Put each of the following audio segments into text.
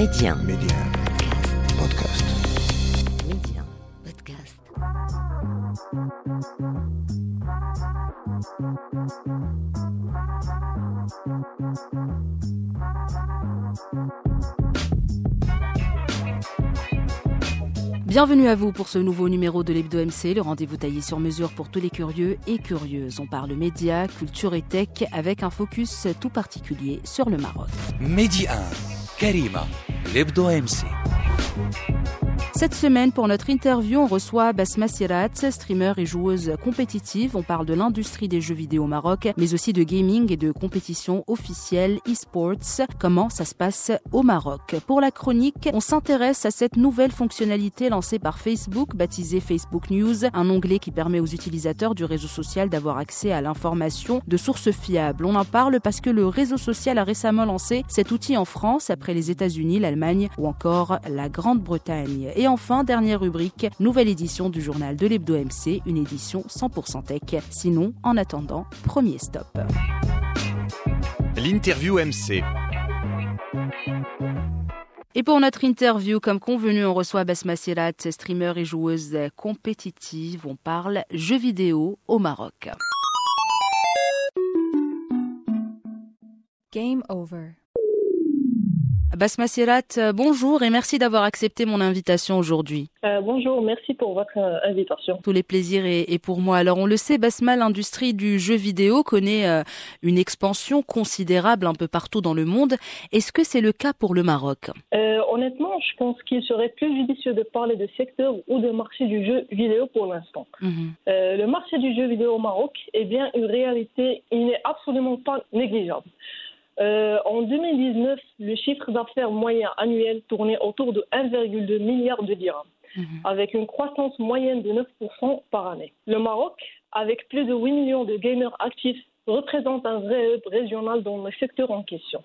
Média, Média, Podcast. Média, Podcast. Bienvenue à vous pour ce nouveau numéro de l'Hebdo MC, le rendez-vous taillé sur mesure pour tous les curieux et curieuses. On parle médias, culture et tech avec un focus tout particulier sur le Maroc. Média كريمة لبدو امسي Cette semaine, pour notre interview, on reçoit Basma Sirat, streamer et joueuse compétitive. On parle de l'industrie des jeux vidéo au Maroc, mais aussi de gaming et de compétitions officielles e-sports. Comment ça se passe au Maroc? Pour la chronique, on s'intéresse à cette nouvelle fonctionnalité lancée par Facebook, baptisée Facebook News, un onglet qui permet aux utilisateurs du réseau social d'avoir accès à l'information de sources fiables. On en parle parce que le réseau social a récemment lancé cet outil en France après les États-Unis, l'Allemagne ou encore la Grande-Bretagne. Et enfin, dernière rubrique, nouvelle édition du journal de l'Hebdo MC, une édition 100% tech. Sinon, en attendant, premier stop. L'interview MC. Et pour notre interview, comme convenu, on reçoit Basma Sirat, streamer et joueuse compétitive. On parle jeux vidéo au Maroc. Game over. Basma Sirat, euh, bonjour et merci d'avoir accepté mon invitation aujourd'hui. Euh, bonjour, merci pour votre euh, invitation. Tous les plaisirs et, et pour moi. Alors on le sait, Basma, l'industrie du jeu vidéo connaît euh, une expansion considérable un peu partout dans le monde. Est-ce que c'est le cas pour le Maroc? Euh, honnêtement, je pense qu'il serait plus judicieux de parler de secteur ou de marché du jeu vidéo pour l'instant. Mhm. Le marché du jeu vidéo au Maroc est bien une réalité, il n'est absolument pas négligeable. Euh, en 2019, le chiffre d'affaires moyen annuel tournait autour de 1,2 milliard de dirhams, Mhm. avec une croissance moyenne de 9% par année. Le Maroc, avec plus de 8 millions de gamers actifs, représente un vrai hub régional dans le secteur en question.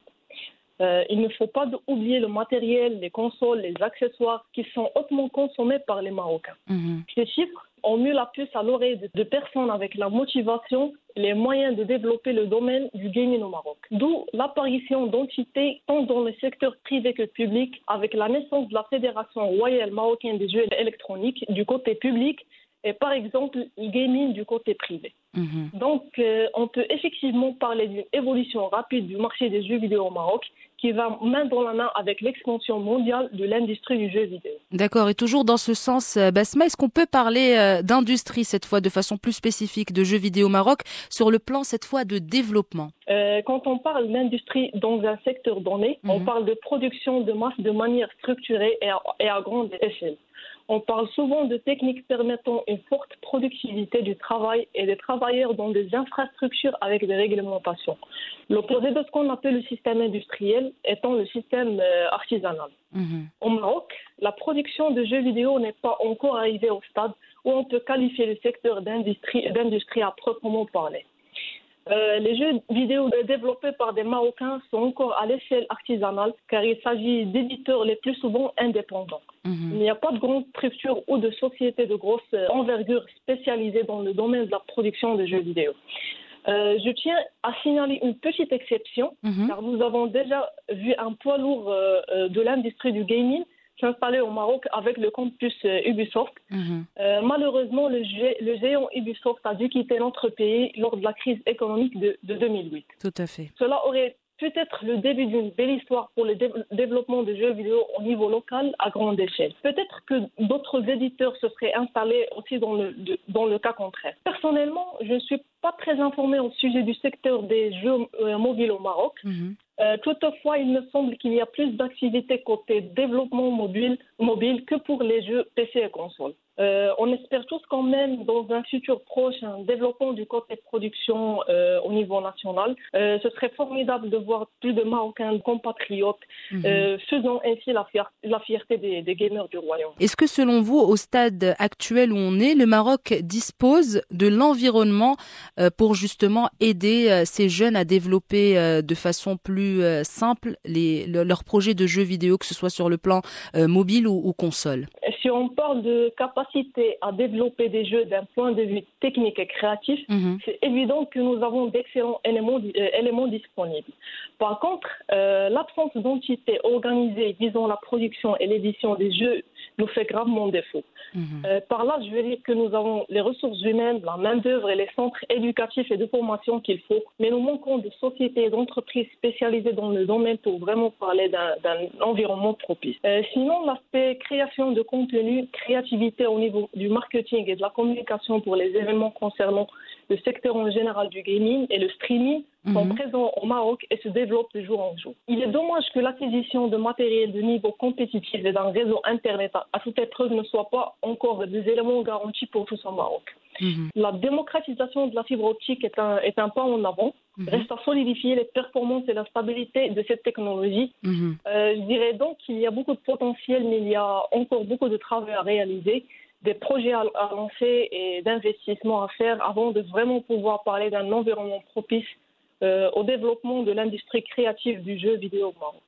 Euh, il ne faut pas oublier le matériel, les consoles, les accessoires qui sont hautement consommés par les Marocains. Mhm. Ces chiffres ont mis la puce à l'oreille de, de personnes avec la motivation et les moyens de développer le domaine du gaming au Maroc. D'où l'apparition d'entités tant dans le secteur privé que public, avec la naissance de la Fédération royale marocaine des jeux électroniques du côté public et par exemple le gaming du côté privé. Mhm. Donc, euh, on peut effectivement parler d'une évolution rapide du marché des jeux vidéo au Maroc qui va main dans la main avec l'expansion mondiale de l'industrie du jeu vidéo. D'accord. Et toujours dans ce sens, euh, Basma, est-ce qu'on peut parler euh, d'industrie cette fois de façon plus spécifique de jeux vidéo au Maroc sur le plan cette fois de développement? Euh, quand on parle d'industrie dans un secteur donné, on Mhm. parle de production de masse de manière structurée et à, et à grande échelle. On parle souvent de techniques permettant une forte productivité du travail et des travailleurs dans des infrastructures avec des réglementations. L'opposé de ce qu'on appelle le système industriel étant le système euh, artisanal. Mhm. Au Maroc, la production de jeux vidéo n'est pas encore arrivée au stade où on peut qualifier le secteur d'industrie d'industrie à proprement parler. Euh, les jeux vidéo développés par des Marocains sont encore à l'échelle artisanale car il s'agit d'éditeurs les plus souvent indépendants. Mhm. Il n'y a pas de grande structure ou de société de grosse euh, envergure spécialisée dans le domaine de la production de jeux vidéo. Euh, je tiens à signaler une petite exception Mhm. car nous avons déjà vu un poids lourd euh, de l'industrie du gaming s'installer au Maroc avec le campus euh, Ubisoft. Mhm. Euh, malheureusement, le, gé- le géant Ubisoft a dû quitter notre pays lors de la crise économique de, de 2008. Tout à fait. Cela aurait peut-être le début d'une belle histoire pour le dé- développement de jeux vidéo au niveau local à grande échelle. Peut-être que d'autres éditeurs se seraient installés aussi dans le, de- dans le cas contraire. Personnellement, je ne suis pas très informée au sujet du secteur des jeux euh, mobiles au Maroc. Mhm. Euh, toutefois, il me semble qu'il y a plus d'activités côté développement mobile, mobile que pour les jeux PC et consoles. Euh, on espère tous quand même, dans un futur proche, un développement du côté production euh, au niveau national. Euh, ce serait formidable de voir plus de Marocains compatriotes Mhm. faisant ainsi la, fier- la fierté des, des gamers du royaume. Est-ce que selon vous, au stade actuel où on est, le Maroc dispose de l'environnement pour justement aider ces jeunes à développer de façon plus simple les, le- leurs projets de jeux vidéo, que ce soit sur le plan mobile ou, ou console? Si on parle de capacité à développer des jeux d'un point de vue technique et créatif, Mhm. c'est évident que nous avons d'excellents éléments, euh, éléments disponibles. Par contre, euh, l'absence d'entité organisée visant la production et l'édition des jeux nous fait gravement défaut. Mhm. Euh, par là, je veux dire que nous avons les ressources humaines, la main-d'œuvre et les centres éducatifs et de formation qu'il faut, mais nous manquons de sociétés et d'entreprises spécialisées dans le domaine pour vraiment parler d'un d'un environnement propice. Euh, sinon, l'aspect création de contenu, créativité au niveau du marketing et de la communication pour les événements concernant le secteur en général du gaming et le streaming sont Mhm. présents au Maroc et se développent de jour en jour. Il est dommage que l'acquisition de matériel de niveau compétitif et d'un réseau Internet à, toute épreuve ne soit pas encore des éléments garantis pour tous au Maroc. Mhm. La démocratisation de la fibre optique est un, est un pas en avant. Mhm. Reste à solidifier les performances et la stabilité de cette technologie. Mhm. Euh, je dirais donc qu'il y a beaucoup de potentiel, mais il y a encore beaucoup de travail à réaliser, des projets à, lancer et d'investissements à faire avant de vraiment pouvoir parler d'un environnement propice euh, au développement de l'industrie créative du jeu vidéo au Maroc.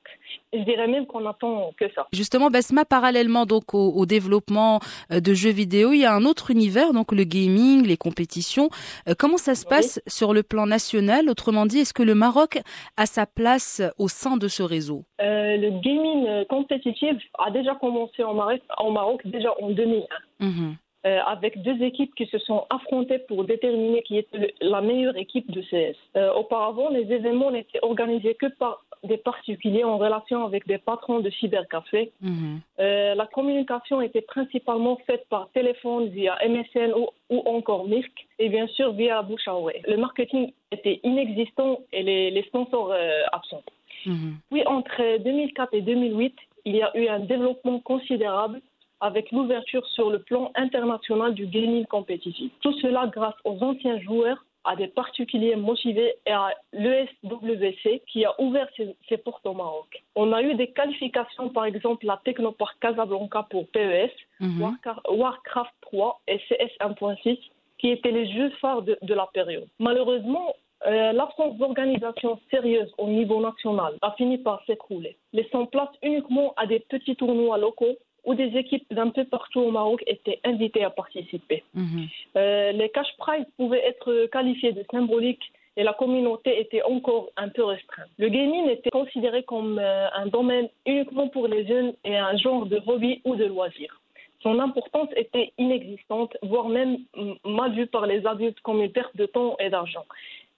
Et je dirais même qu'on attend que ça. Justement, Basma, parallèlement donc au, au développement euh, de jeux vidéo, il y a un autre univers, donc le gaming, les compétitions. Euh, comment ça se Oui. passe sur le plan national? Autrement dit, est-ce que le Maroc a sa place au sein de ce réseau? Euh, le gaming compétitif a déjà commencé en Maroc, en Maroc déjà en 2001. Mhm. Euh, avec deux équipes qui se sont affrontées pour déterminer qui était la meilleure équipe de CS. Euh, auparavant, les événements n'étaient organisés que par des particuliers en relation avec des patrons de cybercafés. Mhm. Euh, la communication était principalement faite par téléphone via MSN ou, ou encore MIRC et bien sûr via bouche à oreille. Le marketing était inexistant et les, les sponsors absents. Mhm. Puis entre 2004 et 2008, il y a eu un développement considérable avec l'ouverture sur le plan international du gaming compétitif. Tout cela grâce aux anciens joueurs, à des particuliers motivés et à l'ESWC qui a ouvert ses, ses portes au Maroc. On a eu des qualifications, par exemple la Technopark Casablanca pour PES, Mhm. Warcraft 3 et CS 1.6 qui étaient les jeux phares de, de la période. Malheureusement, euh, l'absence d'organisation sérieuse au niveau national a fini par s'écrouler, laissant place uniquement à des petits tournois locaux où des équipes d'un peu partout au Maroc étaient invitées à participer. Mhm. Euh, les cash prizes pouvaient être qualifiés de symboliques et la communauté était encore un peu restreinte. Le gaming était considéré comme euh, un domaine uniquement pour les jeunes et un genre de hobby ou de loisir. Son importance était inexistante, voire même mal vue par les adultes comme une perte de temps et d'argent.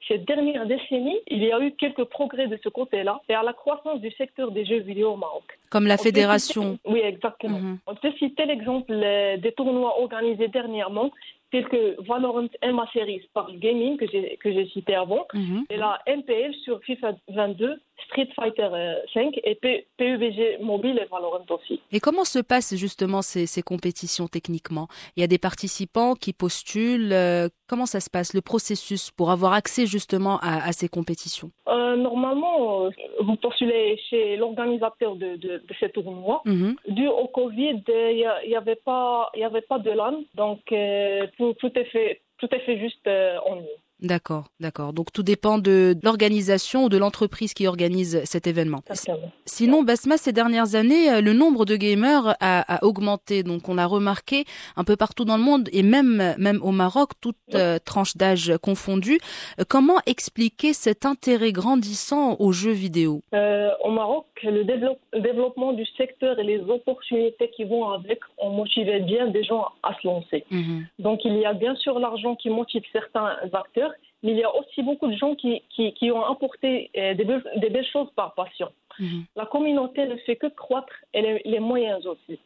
Ces dernières décennies, il y a eu quelques progrès de ce côté-là et à la croissance du secteur des jeux vidéo au Maroc. Comme la fédération. citer- Oui, exactement. Mhm. On peut citer l'exemple euh, des tournois organisés dernièrement, tels que Valorant MA Series par Gaming, que j'ai cité avant, Mhm. et la MPL sur FIFA 22, Street Fighter euh, 5 et P- PUBG Mobile et Valorant aussi. Et comment se passent justement ces, ces compétitions techniquement? Il y a des participants qui postulent. euh, comment ça se passe, le processus pour avoir accès justement à, à ces compétitions? Euh, normalement, euh, vous postulez chez l'organisateur de, de, de ces tournois. Mhm. Dû au Covid, euh, il n'y avait pas, y avait pas de LAN, donc euh, tout, tout est fait, tout est fait juste euh, en ligne. D'accord, d'accord. Donc tout dépend de l'organisation ou de l'entreprise qui organise cet événement. Exactement. Sinon, Basma, ces dernières années, euh, le nombre de gamers a, a augmenté. Donc, on l'a remarqué un peu partout dans le monde et même, même au Maroc, toute euh, tranche d'âge confondue. Euh, Comment expliquer cet intérêt grandissant aux jeux vidéo? Euh, au Maroc, le développe- le développement du secteur et les opportunités qui vont avec ont motivé bien des gens à se lancer. Mhm. Donc il y a bien sûr l'argent qui motive certains acteurs, mais il y a aussi beaucoup de gens qui, qui, qui ont apporté euh, des, belles, des belles choses par passion. Mhm. La communauté ne fait que croître et les, les moyens aussi.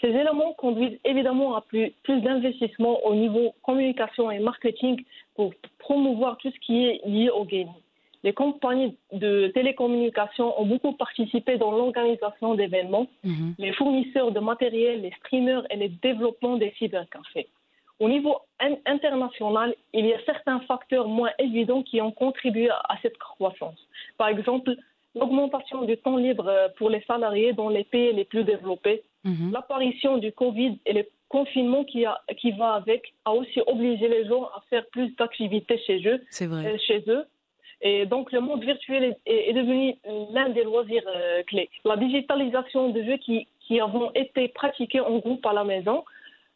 Ces éléments conduisent évidemment à plus, plus d'investissement au niveau communication et marketing pour promouvoir tout ce qui est lié au gaming. Les compagnies de télécommunications ont beaucoup participé dans l'organisation d'événements, Mhm. les fournisseurs de matériel, les streamers et le développement des cybercafés. Au niveau in- international, il y a certains facteurs moins évidents qui ont contribué à cette croissance. Par exemple, l'augmentation du temps libre euh, pour les salariés dans les pays les plus développés, Mhm. l'apparition du Covid et le confinement qui, a- qui va avec a aussi obligé les gens à faire plus d'activités chez eux. C'est vrai. euh, chez eux. Et donc, le monde virtuel est, devenu l'un des loisirs euh, clés. La digitalisation de jeux qui, qui avons été pratiquées en groupe à la maison.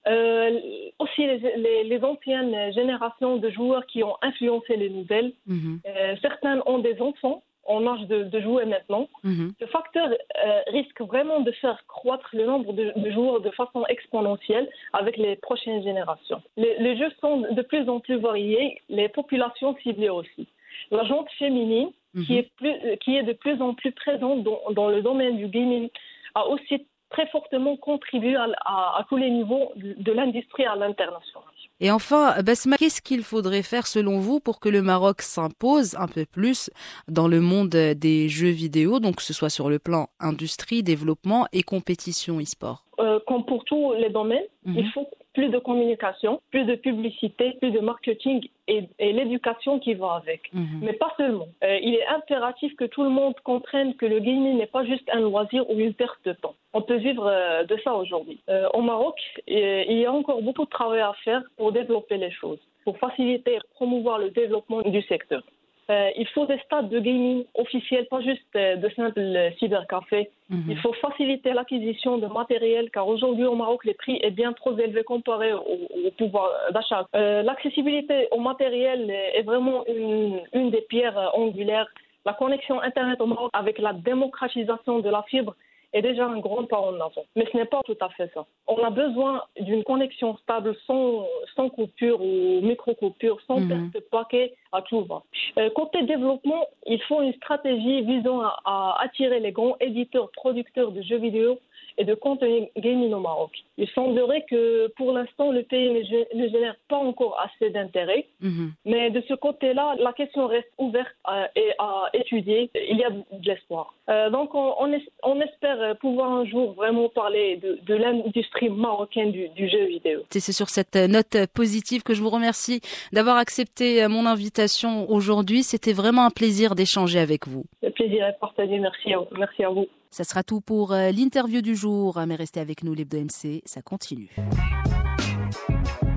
Euh, aussi les, les, anciennes générations de joueurs qui ont influencé les nouvelles. Euh, certains ont des enfants en âge de, jouer maintenant. Mhm. Ce facteur euh, risque vraiment de faire croître le nombre de, joueurs de façon exponentielle avec les prochaines générations. Les, jeux sont de plus en plus variés, les populations ciblées aussi. La jante féminine, qui, mhm. est plus, qui est de plus en plus présente dans, dans le domaine du gaming, a aussi très fortement contribué à, à tous les niveaux de l'industrie à l'international. Et enfin, Basma, qu'est-ce qu'il faudrait faire selon vous pour que le Maroc s'impose un peu plus dans le monde des jeux vidéo, donc que ce soit sur le plan industrie, développement et compétition e-sport? Euh, Comme pour tous les domaines, mhm. il faut plus de communication, plus de publicité, plus de marketing et, l'éducation qui va avec. Mhm. Mais pas seulement. Euh, il est impératif que tout le monde comprenne que le gaming n'est pas juste un loisir ou une perte de temps. On peut vivre euh, de ça aujourd'hui. Euh, au Maroc, il y a encore beaucoup de travail à faire pour développer les choses, pour faciliter et promouvoir le développement du secteur. Euh, il faut des stades de gaming officiels, pas juste euh, de simples euh, cybercafés. Mhm. Il faut faciliter l'acquisition de matériel, car aujourd'hui au Maroc, les prix est bien trop élevé comparé au, pouvoir d'achat. L'accessibilité au matériel est vraiment une, une des pierres angulaires. La connexion Internet au Maroc avec la démocratisation de la fibre est déjà un grand pas en avant. Mais ce n'est pas tout à fait ça. On a besoin d'une connexion stable sans, sans coupure ou micro-coupure, sans mm perte de paquet à tout va. Euh, côté développement, il faut une stratégie visant à attirer les grands éditeurs, producteurs de jeux vidéo et de contenu gaming au Maroc. Il semblerait que pour l'instant, le pays ne, génère pas encore assez d'intérêt. Mhm. Mais de ce côté-là, la question reste ouverte à, et à étudier. Il y a de l'espoir. Euh, donc, on, espère pouvoir un jour vraiment parler de, l'industrie marocaine du, du, jeu vidéo. C'est sur cette note positive que je vous remercie d'avoir accepté mon invitation aujourd'hui. C'était vraiment un plaisir d'échanger avec vous. Le plaisir est partagé. Merci à. Merci à vous. Ça sera tout pour euh, l'interview du jour, mais restez avec nous, l'Hebdo MC, ça continue.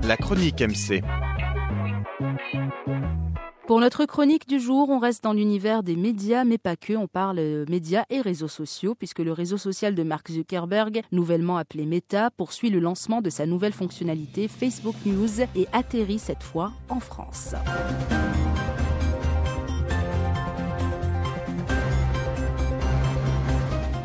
La chronique MC. Pour notre chronique du jour, on reste dans l'univers des médias, mais pas que. On parle euh, médias et réseaux sociaux, puisque le réseau social de Mark Zuckerberg, nouvellement appelé Meta, poursuit le lancement de sa nouvelle fonctionnalité Facebook News et atterrit cette fois en France.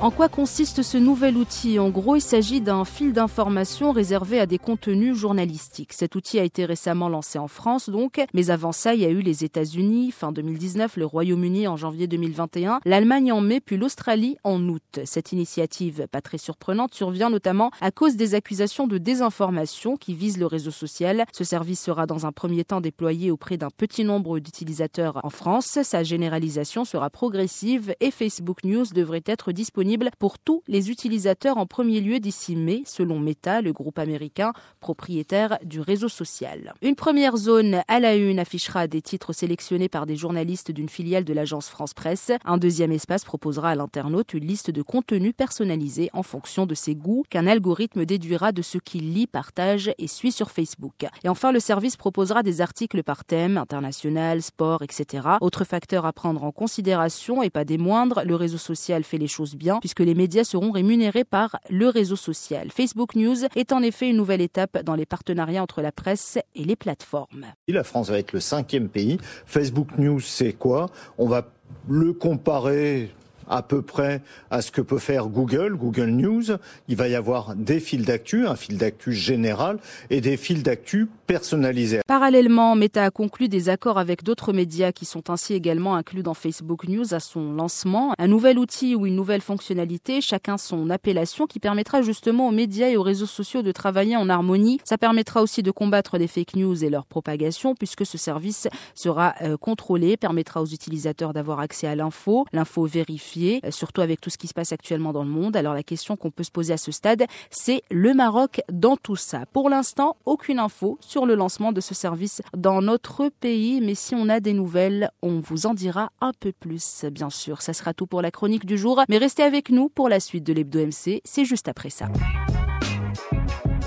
En quoi consiste ce nouvel outil? En gros, il s'agit d'un fil d'information réservé à des contenus journalistiques. Cet outil a été récemment lancé en France, donc, mais avant ça, il y a eu les États-Unis fin 2019, le Royaume-Uni en janvier 2021, l'Allemagne en mai, puis l'Australie en août. Cette initiative, pas très surprenante, survient notamment à cause des accusations de désinformation qui visent le réseau social. Ce service sera dans un premier temps déployé auprès d'un petit nombre d'utilisateurs en France. Sa généralisation sera progressive et Facebook News devrait être disponible pour tous les utilisateurs en premier lieu d'ici mai, selon Meta, le groupe américain propriétaire du réseau social. Une première zone à la une affichera des titres sélectionnés par des journalistes d'une filiale de l'agence France Presse. Un deuxième espace proposera à l'internaute une liste de contenus personnalisés en fonction de ses goûts qu'un algorithme déduira de ce qu'il lit, partage et suit sur Facebook. Et enfin, le service proposera des articles par thème, international, sport, etc. Autre facteur à prendre en considération et pas des moindres, le réseau social fait les choses bien puisque les médias seront rémunérés par le réseau social. Facebook News est en effet une nouvelle étape dans les partenariats entre la presse et les plateformes. La France va être le cinquième pays. Facebook News, c'est quoi? On va le comparer à peu près à ce que peut faire Google, Google News. Il va y avoir des fils d'actu, un fil d'actu général et des fils d'actu personnalisés. Parallèlement, Meta a conclu des accords avec d'autres médias qui sont ainsi également inclus dans Facebook News à son lancement. Un nouvel outil ou une nouvelle fonctionnalité, chacun son appellation, qui permettra justement aux médias et aux réseaux sociaux de travailler en harmonie. Ça permettra aussi de combattre les fake news et leur propagation puisque ce service sera euh, contrôlé, permettra aux utilisateurs d'avoir accès à l'info, l'info vérifiée euh, surtout avec tout ce qui se passe actuellement dans le monde. Alors la question qu'on peut se poser à ce stade, c'est le Maroc dans tout ça. Pour l'instant, aucune info sur le lancement de ce service dans notre pays, mais si on a des nouvelles, on vous en dira un peu plus, bien sûr. Ça sera tout pour la chronique du jour, mais restez avec nous pour la suite de l'Hebdo MC, c'est juste après ça.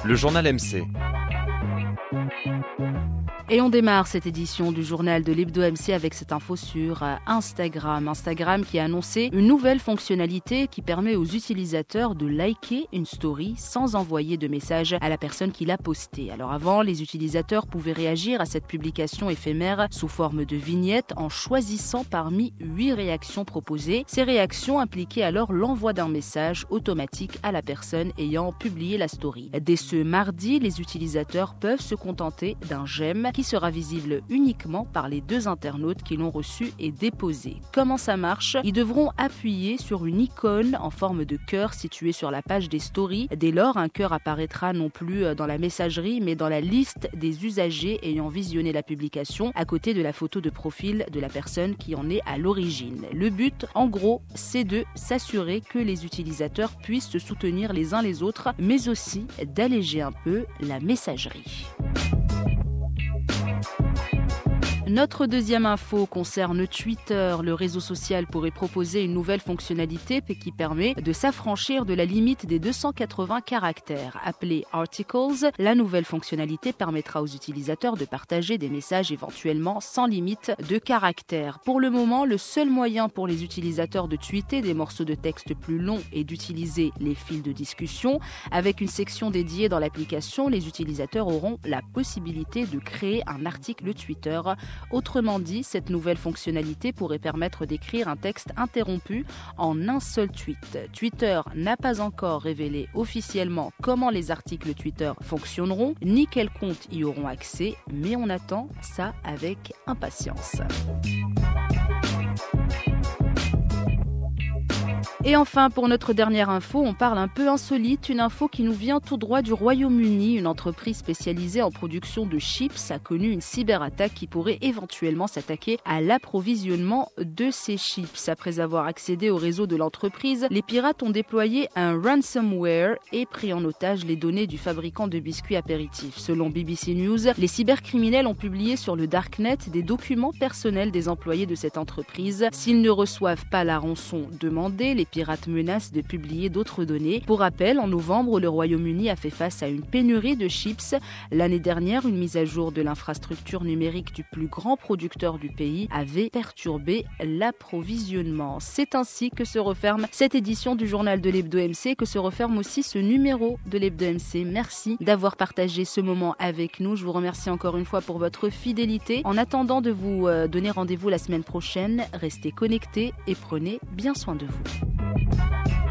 Le journal MC. Et on démarre cette édition du journal de l'Hebdo MC avec cette info sur euh, Instagram. Instagram qui a annoncé une nouvelle fonctionnalité qui permet aux utilisateurs de liker une story sans envoyer de message à la personne qui l'a postée. Alors avant, les utilisateurs pouvaient réagir à cette publication éphémère sous forme de vignette en choisissant parmi huit réactions proposées. Ces réactions impliquaient alors l'envoi d'un message automatique à la personne ayant publié la story. Dès ce mardi, les utilisateurs peuvent se contenter d'un j'aime qui sera visible uniquement par les deux internautes qui l'ont reçu et déposé. Comment ça marche? Ils devront appuyer sur une icône en forme de cœur située sur la page des stories. Dès lors, un cœur apparaîtra non plus euh, dans la messagerie, mais dans la liste des usagers ayant visionné la publication, à côté de la photo de profil de la personne qui en est à l'origine. Le but, en gros, c'est de s'assurer que les utilisateurs puissent se soutenir les uns les autres, mais aussi d'alléger un peu la messagerie. Notre deuxième info concerne Twitter. Le réseau social pourrait proposer une nouvelle fonctionnalité qui permet de s'affranchir de la limite des 280 caractères. Appelée Articles, la nouvelle fonctionnalité permettra aux utilisateurs de partager des messages éventuellement sans limite de caractères. Pour le moment, le seul moyen pour les utilisateurs de tweeter des morceaux de texte plus longs est d'utiliser les fils de discussion. Avec une section dédiée dans l'application, les utilisateurs auront la possibilité de créer un article Twitter Autrement dit, cette nouvelle fonctionnalité pourrait permettre d'écrire un texte interrompu en un seul tweet. Twitter n'a pas encore révélé officiellement comment les articles Twitter fonctionneront, ni quels comptes y auront accès, mais on attend ça avec impatience. Et enfin, pour notre dernière info, on parle un peu insolite, une info qui nous vient tout droit du Royaume-Uni. Une entreprise spécialisée en production de chips a connu une cyberattaque qui pourrait éventuellement s'attaquer à l'approvisionnement de ces chips. Après avoir accédé au réseau de l'entreprise, les pirates ont déployé un ransomware et pris en otage les données du fabricant de biscuits apéritifs. Selon BBC News, les cybercriminels ont publié sur le Darknet des documents personnels des employés de cette entreprise. S'ils ne reçoivent pas la rançon demandée, les pirates menacent de publier d'autres données. Pour rappel, en novembre, le Royaume-Uni a fait face à une pénurie de chips. L'année dernière, une mise à jour de l'infrastructure numérique du plus grand producteur du pays avait perturbé l'approvisionnement. C'est ainsi que se referme cette édition du journal de l'Hebdo MC, que se referme aussi ce numéro de l'Hebdo MC. Merci d'avoir partagé ce moment avec nous. Je vous remercie encore une fois pour votre fidélité. En attendant de vous euh, donner rendez-vous la semaine prochaine, restez connectés et prenez bien soin de vous. Thank you.